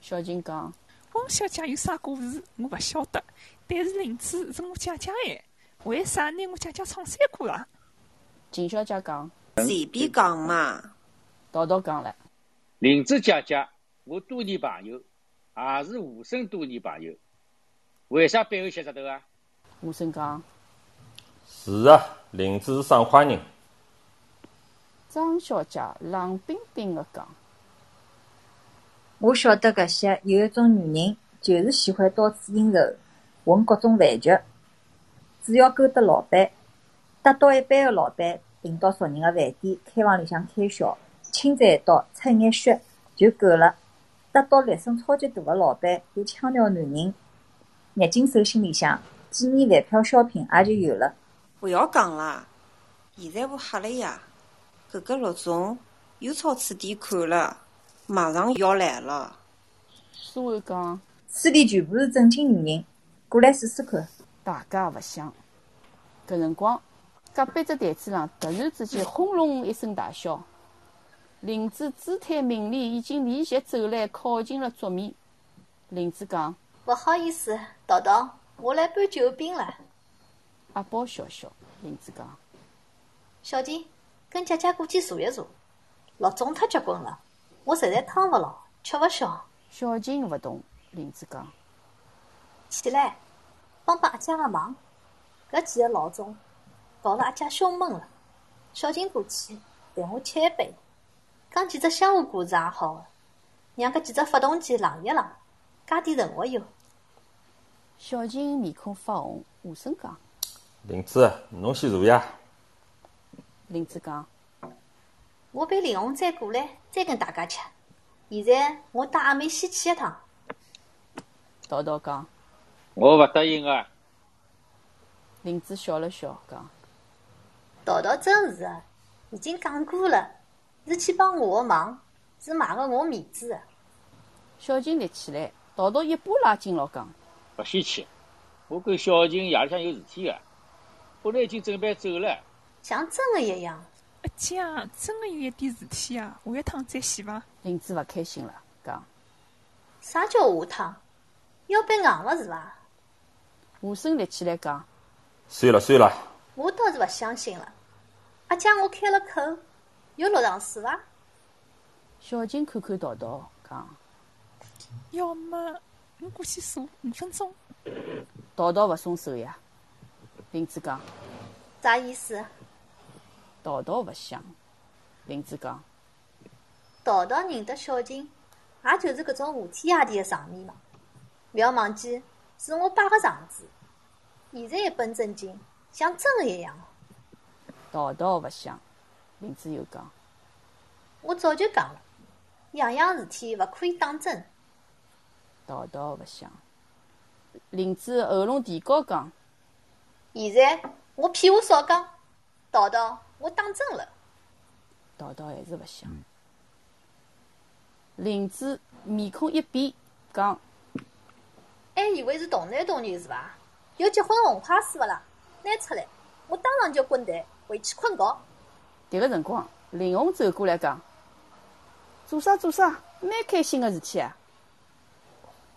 [SPEAKER 1] 小静讲，
[SPEAKER 13] 汪小姐有啥故事，我勿晓得。但是林子是我姐姐哎，为啥拿我姐姐唱山歌啊？
[SPEAKER 1] 秦小姐讲，
[SPEAKER 4] 随便讲嘛。
[SPEAKER 1] 道道讲了，
[SPEAKER 15] 林子姐姐，我多年朋友，也是无声多年朋友，为啥背后写石头啊？
[SPEAKER 1] 无声讲。
[SPEAKER 6] 是啊，林子是上海人。
[SPEAKER 1] 张小姐冷冰冰的讲：“
[SPEAKER 8] 我晓得搿些有一种女人，就是喜欢到处应酬，混各种饭局。只要勾搭老板，搭到一般的老板，领到熟人的饭店、开房里向开销，亲在一道，出眼血就够了。得到力声超级大的老板，有腔调男人，捏紧手心里向几年饭票小品也就有了。
[SPEAKER 4] 勿要讲了，现在我吓了呀！搿个陆总又朝此地看了，马上要来了。
[SPEAKER 1] 苏伟讲，
[SPEAKER 8] 此地全部是正经女人，过来试试看。
[SPEAKER 1] 大家勿想。搿辰光，隔壁只台子上突然之间轰隆一声大笑，林子姿态明丽，已经离席走来，靠近了桌面。林子讲：“
[SPEAKER 5] 勿好意思，桃桃，我来搬救兵了。”
[SPEAKER 1] 阿宝笑笑，林子讲：“
[SPEAKER 5] 小金，跟姐姐过去坐一坐。老总太结棍了，我实在趟勿牢，吃勿消。”
[SPEAKER 1] 小金勿动，林子讲：“
[SPEAKER 5] 起来，帮帮阿姐个忙。”搿几个老总搞了阿姐胸闷了。小金过去陪我吃一杯，讲几只相互故事也好个，让搿几只发动机冷一冷，加点润滑油。
[SPEAKER 1] 小静面孔发红，无声讲：“
[SPEAKER 6] 林子，侬先坐呀。”
[SPEAKER 1] 林子讲：“
[SPEAKER 5] 我陪林红再过来，再跟大家吃。现在我带阿妹先去一趟。”
[SPEAKER 1] 叨叨讲：“
[SPEAKER 7] 我勿答应个。”
[SPEAKER 1] 林子笑了笑讲。
[SPEAKER 5] 道道真是的，已经讲过了，是去帮我的忙，是卖个我面子的。
[SPEAKER 1] 小静立起来，陶陶一把拉进牢讲：“
[SPEAKER 7] 勿许去，我跟小静夜里向有事体个，本来已经准备走了。
[SPEAKER 5] 像真的一样。
[SPEAKER 13] 阿姐，真的有一点事体啊，下一趟再洗伐？
[SPEAKER 1] 林子勿开心了，讲：“
[SPEAKER 5] 啥叫下趟？要被硬了是伐？”
[SPEAKER 1] 吴声立起来讲：“
[SPEAKER 6] 算了算了。”
[SPEAKER 5] 我倒是勿相信了。阿姐，我开了口，有落上水伐？
[SPEAKER 1] 小静看看道道，讲：“
[SPEAKER 13] 要么我过去坐五分钟。”
[SPEAKER 1] 道道勿松手呀。林子讲：“
[SPEAKER 5] 啥意思？”
[SPEAKER 1] 道道勿想。林子讲：“
[SPEAKER 5] 道道认得小静，也就是搿种无天夜地的场面嘛。勿要忘记，是我摆个场子。现在一本正经，像真的一样。”
[SPEAKER 1] 道道勿想，林子又讲：“
[SPEAKER 5] 我早就讲了，样样事体勿可以当真。”
[SPEAKER 1] 道道勿想，林子喉咙提高讲：“
[SPEAKER 5] 现在我屁话少讲，道道我当真了。”
[SPEAKER 1] 道道还是勿想。林子面孔一变，讲：“
[SPEAKER 5] 还以为是同男同女是伐？有结婚红牌书勿啦？拿出来，我当场就滚蛋。”回去困觉。
[SPEAKER 1] 迭个辰光，林红走过来讲：“做啥做啥，蛮开心个事体啊！”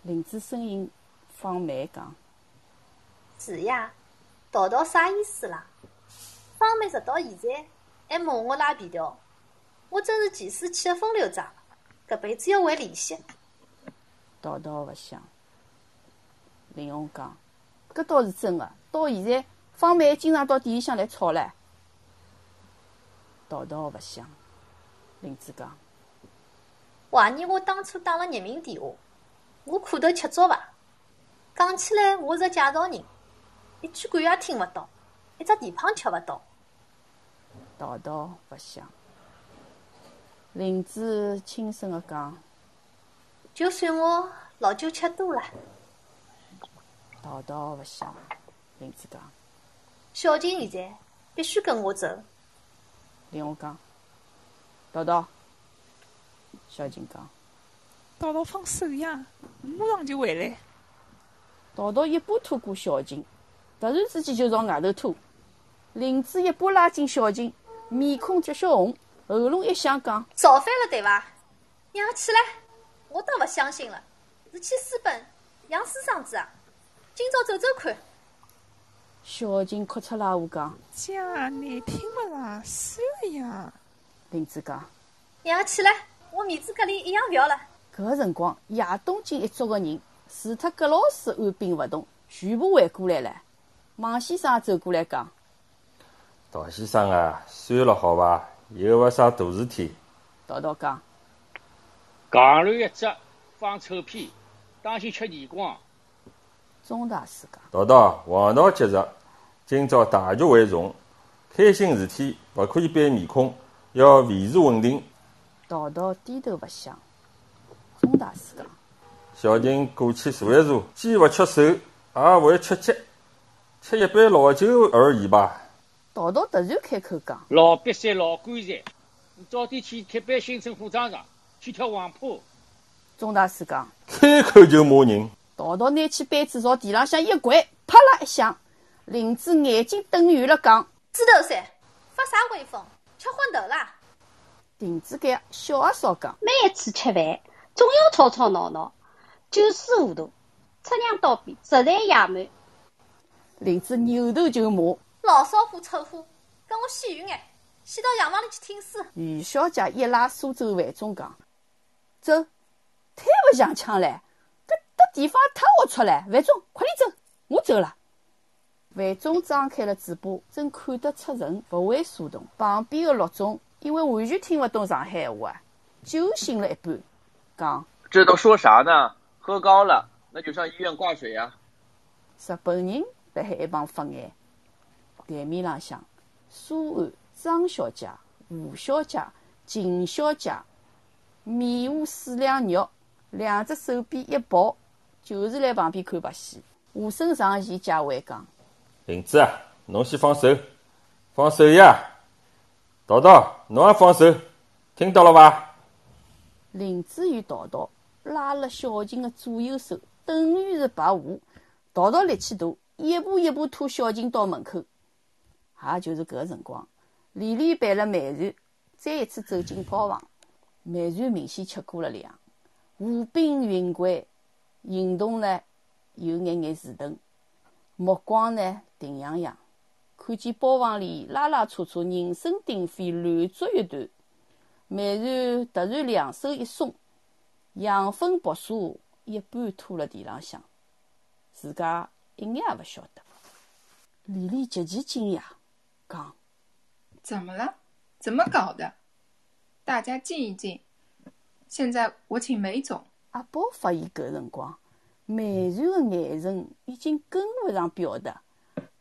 [SPEAKER 1] 林子声音放慢讲：“
[SPEAKER 5] 是呀，道道啥意思啦？方妹直到现在还骂我拉皮条，我真是前世欠的风流债，搿辈子要还利息。”
[SPEAKER 1] 道道勿想。林红讲：“搿倒是真个，到现在方妹经常到店里向来吵唻。”道道勿响，林子讲，
[SPEAKER 5] 怀疑我当初打了匿名电话，我苦头吃足伐？讲起来我是个介绍人，一句管也听勿到，一只地胖吃勿到。
[SPEAKER 1] 道道勿响，林子轻声的讲，
[SPEAKER 5] 就算我老酒吃多了。
[SPEAKER 1] 道道勿响，林子讲，
[SPEAKER 5] 小静现在必须跟我走。
[SPEAKER 1] 林红讲：“道道。”小静讲：“
[SPEAKER 13] 道道放手呀，马上就回来。”
[SPEAKER 1] 道道一把拖过小静，突然之间就朝外头拖。林子一把拉紧小静，面孔急血红，喉咙一响讲：“
[SPEAKER 5] 造反了对伐？娘起来！我倒勿相信了，是去私奔养私生子啊！今朝走走看。”
[SPEAKER 1] 小静哭出拉话讲：“
[SPEAKER 13] 姐，难听勿啦？算了呀。”
[SPEAKER 1] 林子讲：“
[SPEAKER 5] 娘起来，我面子搿里一样勿要了。”
[SPEAKER 1] 搿个辰光，亚东京一桌个人，除脱葛老师按兵勿动，全部围过来了。王先生走过来讲：“
[SPEAKER 6] 陶先生啊，算了好伐？又勿啥大事体。”
[SPEAKER 1] 陶陶讲：“
[SPEAKER 7] 戆乱一只，放臭屁，当心吃耳光。”
[SPEAKER 1] 钟大师讲：“
[SPEAKER 6] 陶陶，黄道吉日。”今朝大局为重，开心事体勿可以板面孔，要维持稳定。
[SPEAKER 1] 道道低头勿响。钟大师讲：“
[SPEAKER 6] 小静过去坐一坐，既勿缺手，也会缺脚，吃一杯老酒而已吧。”
[SPEAKER 1] 道道突然开口讲：“
[SPEAKER 7] 老瘪三，老棺材，你早点去铁板新村火葬场去跳黄坡。”
[SPEAKER 1] 钟大师讲：“
[SPEAKER 6] 开口就骂人。”
[SPEAKER 1] 道道拿起杯子朝地浪向一掼，啪啦一响。林子眼睛瞪圆了，讲：“
[SPEAKER 5] 猪头山，发啥威风？吃昏头啦！”
[SPEAKER 1] 亭子盖笑啊笑讲：“
[SPEAKER 16] 每一次吃饭，总要吵吵闹闹，酒水糊涂，出娘倒闭，实在野蛮。”
[SPEAKER 1] 林子扭头就骂：“
[SPEAKER 5] 老少妇臭货，跟我洗远眼，先到洋房里去听书。”
[SPEAKER 1] 于小姐一拉苏州范总讲：“走，太不像腔了，搿搿地方太龌龊了。范总，快点走，我走了。”范总张开了嘴巴，正看得出神，勿为所动。旁边的陆总因为完全听勿懂上海话啊，就醒了一半，讲：“
[SPEAKER 11] 这都说啥呢？喝高了，那就上医院挂水呀。”
[SPEAKER 1] 日本人辣海一旁发呆。台面浪向，苏安、张小姐、吴小姐、秦小姐面无四两肉，两只手臂一抱，就是来旁边看白戏。吴生上前解围讲：“
[SPEAKER 6] 林子啊，侬先放手，放手呀！桃桃，侬也放手，听到了伐？”
[SPEAKER 1] 林子与桃桃拉了小琴的左右手，等于是白舞。桃桃力气大，一步一步拖小琴到门口。也就是搿个辰光，李丽备了美然，再一次走进包房。美然明显吃过了粮，雾鬓云怪，行动呢有眼眼迟钝，目光呢定洋洋，看见包房里拉拉扯扯，人声鼎沸，乱作一团。美然突然两手一松，羊粪扑簌，一半拖了地浪向，自家一眼也勿晓得。李丽极其惊讶。讲，
[SPEAKER 3] 怎么了？怎么搞的？大家静一静。现在我请梅总。
[SPEAKER 1] 阿宝发现搿辰光，梅船的眼神已经跟不上表达，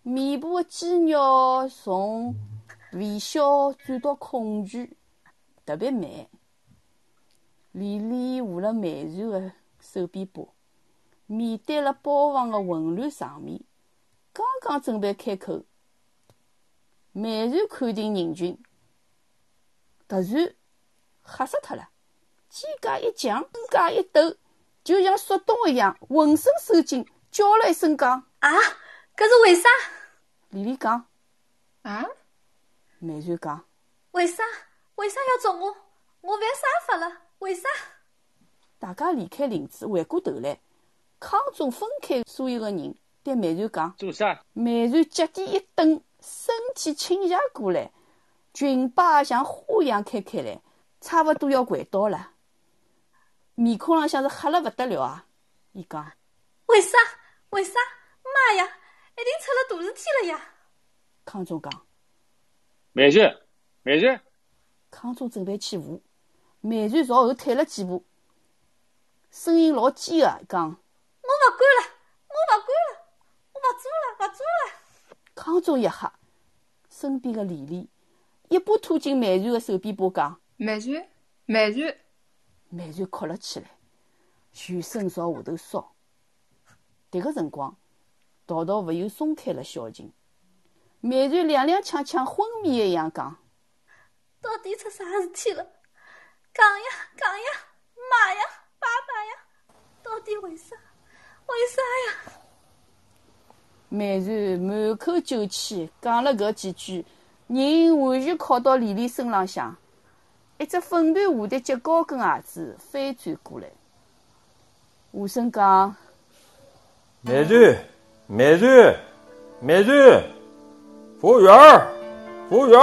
[SPEAKER 1] 面部的肌肉从微笑转到恐惧，特别慢。李丽握了梅船的手臂膊，面对了包房的混乱场面，刚刚准备开口。梅然看定人群，突然吓死脱了，肩胛一僵，身胛一抖，就像速冻一样，浑身收紧，叫了一声讲：“
[SPEAKER 5] 啊，搿是为啥？”
[SPEAKER 1] 丽丽讲：“
[SPEAKER 3] 啊。”
[SPEAKER 1] 梅瑞讲：“
[SPEAKER 5] 为啥？为啥要捉我？我犯啥法了？为啥？”
[SPEAKER 1] 大家离开林子，回过头来，康总分开所有的人，对梅瑞讲：“
[SPEAKER 15] 做啥？”
[SPEAKER 1] 梅瑞脚底一蹬。身体倾斜过来，裙摆像花一样开开来，差不多要跪倒了。面孔浪向是黑了不得了啊！伊讲：“
[SPEAKER 5] 为啥？为啥？妈呀，一定出了大事体了呀！”
[SPEAKER 1] 康总讲：“
[SPEAKER 15] 美玉，美玉。”
[SPEAKER 1] 康总准备起舞，美玉朝后退了几步，声音老尖个讲：“我
[SPEAKER 5] 勿管了，我勿管了，我勿做了，勿做了。”
[SPEAKER 1] 康总一吓，身边的李丽一把拖进美船的手臂把，讲：“
[SPEAKER 3] 美船，美船。”
[SPEAKER 1] 美船哭了起来，全身朝下头缩。迭个辰光，桃桃勿由松开了小琴。美船踉踉跄跄，昏迷一样讲：“
[SPEAKER 5] 到底出啥事体了？讲呀，讲呀，妈呀，爸爸呀，到底为啥？为啥呀？”
[SPEAKER 1] 美然满口酒气，讲了搿几句，人完全靠到李丽身浪向，一只粉团蝴蝶结高跟鞋子翻转过来。吴声讲：“
[SPEAKER 6] 美女，美女，美女，服务员儿，服务员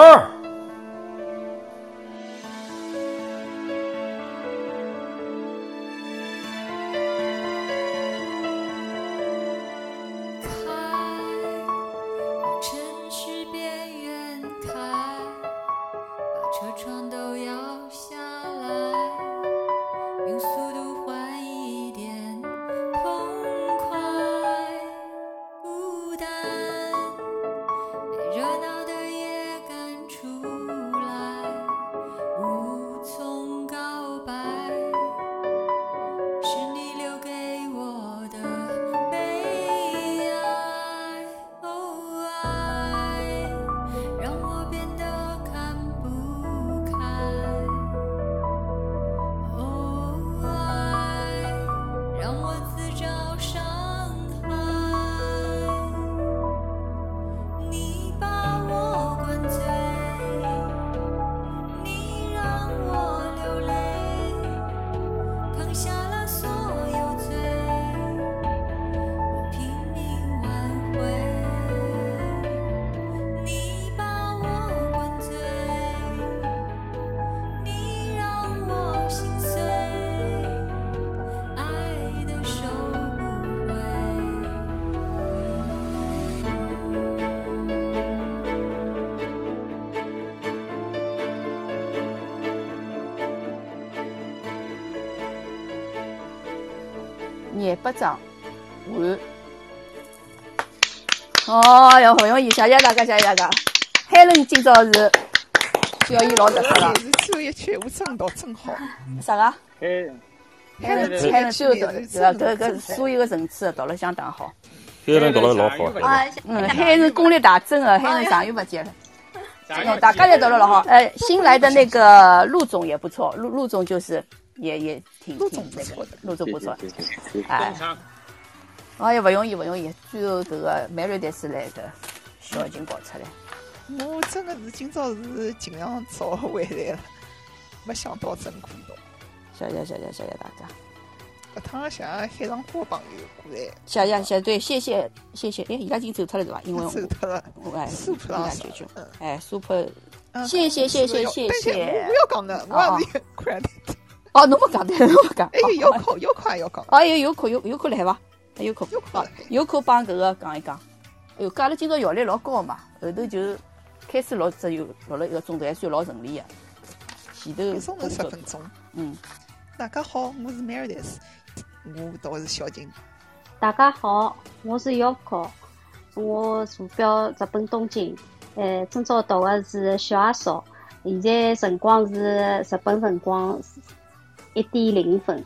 [SPEAKER 6] 儿。”
[SPEAKER 1] 廿八张完。哦哟，不容易，谢谢大家，谢谢大家。海伦今朝是表演老特色了。
[SPEAKER 13] 是最后一曲，我唱到真好。
[SPEAKER 1] 啥个？
[SPEAKER 13] 海伦，
[SPEAKER 1] 海伦最后读对吧？搿搿所有的层次读了相当好。
[SPEAKER 6] 海伦读了老好。
[SPEAKER 1] 嗯，海伦功力大增啊，海伦上又不接了。大家也读了老好。呃，新来的那个陆总也不错，陆陆总就是也也挺挺那个，陆总不错。哎。哎呀，不容易，不容易！最后这个梅瑞德斯来个小金搞出来。
[SPEAKER 13] 我真的是今朝是尽量早回来了，没想到真看到。
[SPEAKER 1] 谢谢谢谢谢谢大家。
[SPEAKER 13] 搿趟像海上花朋友过来。
[SPEAKER 1] 谢谢谢对谢谢谢谢。哎，伊拉已经走脱了是吧？因为
[SPEAKER 13] 走脱了。
[SPEAKER 1] 哎，
[SPEAKER 13] 苏普拉
[SPEAKER 1] 舅舅。哎，苏普。谢谢谢谢谢谢。
[SPEAKER 13] 不要讲的，我也快点。
[SPEAKER 1] 哦，侬不讲的，侬不讲。
[SPEAKER 13] 哎，有空有空要讲。
[SPEAKER 1] 哎，有空有有空来伐？有空，有空帮搿个讲一讲。哎呦，阿拉今朝效率老高嘛，后头就开始录只有录了一个钟头，还算老顺利的。前头
[SPEAKER 13] 十分钟。
[SPEAKER 1] 嗯。
[SPEAKER 13] 大家好，我是 Meredith，我倒是小金。
[SPEAKER 16] 大家好，我是 Yoko，我坐标日本东京。呃，今朝读的是小阿嫂，现在辰光是日本辰光一点零分。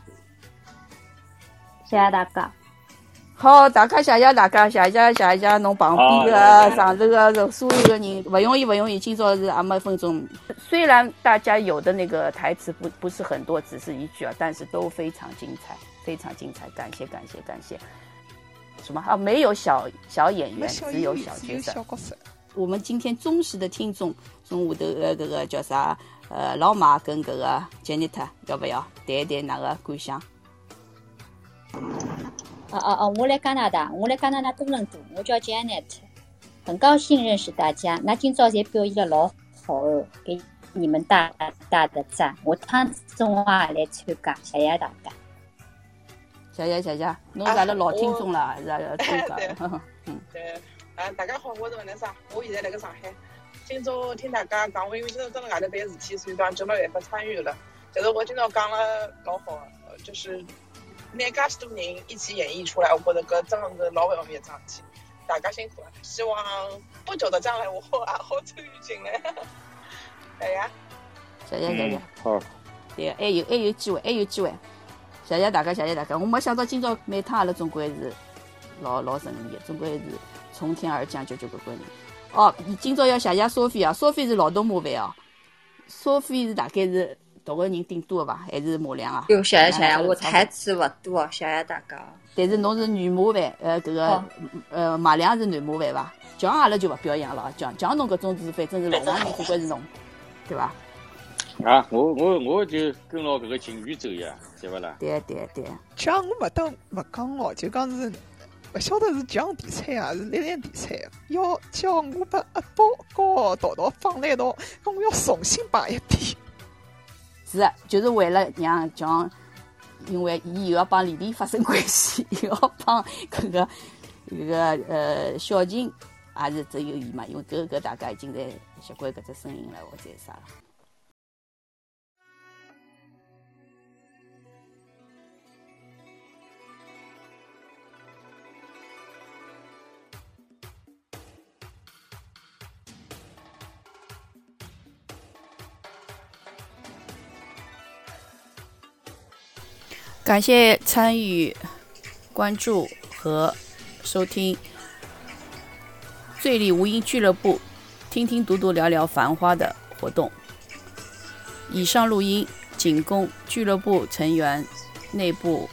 [SPEAKER 16] 谢谢大家。
[SPEAKER 1] 好，大家谢谢大家，谢谢谢谢侬旁边的上头的所有的人，不容易不容易。今朝是阿没分钟，虽然大家有的那个台词不不是很多，只是一句啊，但是都非常精彩，非常精彩。感谢感谢感谢。什么啊？没有小小演员，只有小角色。我们今天忠实的听众，从下头呃这个叫啥？呃，老马跟这个 Janet，要不要谈一谈那个感想？
[SPEAKER 17] 啊啊啊！我来加拿大，我来加拿大多伦多，我叫 Janet，很高兴认识大家。那今朝侪表现的老好哦，给你们大大的赞。我趟中也来参加，谢谢大家。
[SPEAKER 1] 谢谢谢谢，侬是阿拉老听众了，是要参加。
[SPEAKER 18] 嗯。对，啊，大家好，我是文丽莎，我现在辣个上海。今朝听大家讲，我因为今朝蹲辣外头办事体，所以讲就没办法参与了。但是我今朝讲了老好，就是。拿介许多人一起演绎出来，我觉着搿真的是老不容易一桩事体，大家辛苦了。希望不久的将来，我也好参与进来。哎呀，
[SPEAKER 1] 谢谢谢谢。
[SPEAKER 6] 好。
[SPEAKER 1] 对，还有还有机会，还有机会。谢谢大家，谢谢大家。我没想到今朝每趟阿拉总归是老老顺利的，总归是从天而降，九九个个人。哦，今朝要谢谢 Sophie 啊，Sophie 是劳动模范哦，Sophie 是大概是。读个人顶多伐？还是马良啊？
[SPEAKER 8] 哟，谢谢谢谢，我台词勿多，谢谢大家。
[SPEAKER 1] 但是侬是女模范，呃，搿个呃马良是男模范伐？强阿拉就勿表扬了，强强侬搿种是反正是老王人，不管是侬，对伐？
[SPEAKER 6] 啊，我我我就跟牢搿个情绪走呀，对勿啦？
[SPEAKER 1] 对对对。
[SPEAKER 13] 强我勿当勿讲哦，就讲是勿晓得是强题材啊，是历练题材，要叫我把阿宝和桃桃放来一道，我要重新摆一遍。
[SPEAKER 1] 是，就是为了让讲，因为伊又要帮丽丽发生关系，又 要帮搿个搿个呃小琴，也是只有伊嘛，因为搿搿大家已经在习惯搿只声音了，或者啥。感谢参与、关注和收听《醉里无音俱乐部》，听听读读聊聊繁花的活动。以上录音仅供俱乐部成员内部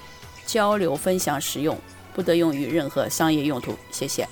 [SPEAKER 1] 交流分享使用，不得用于任何商业用途。谢谢。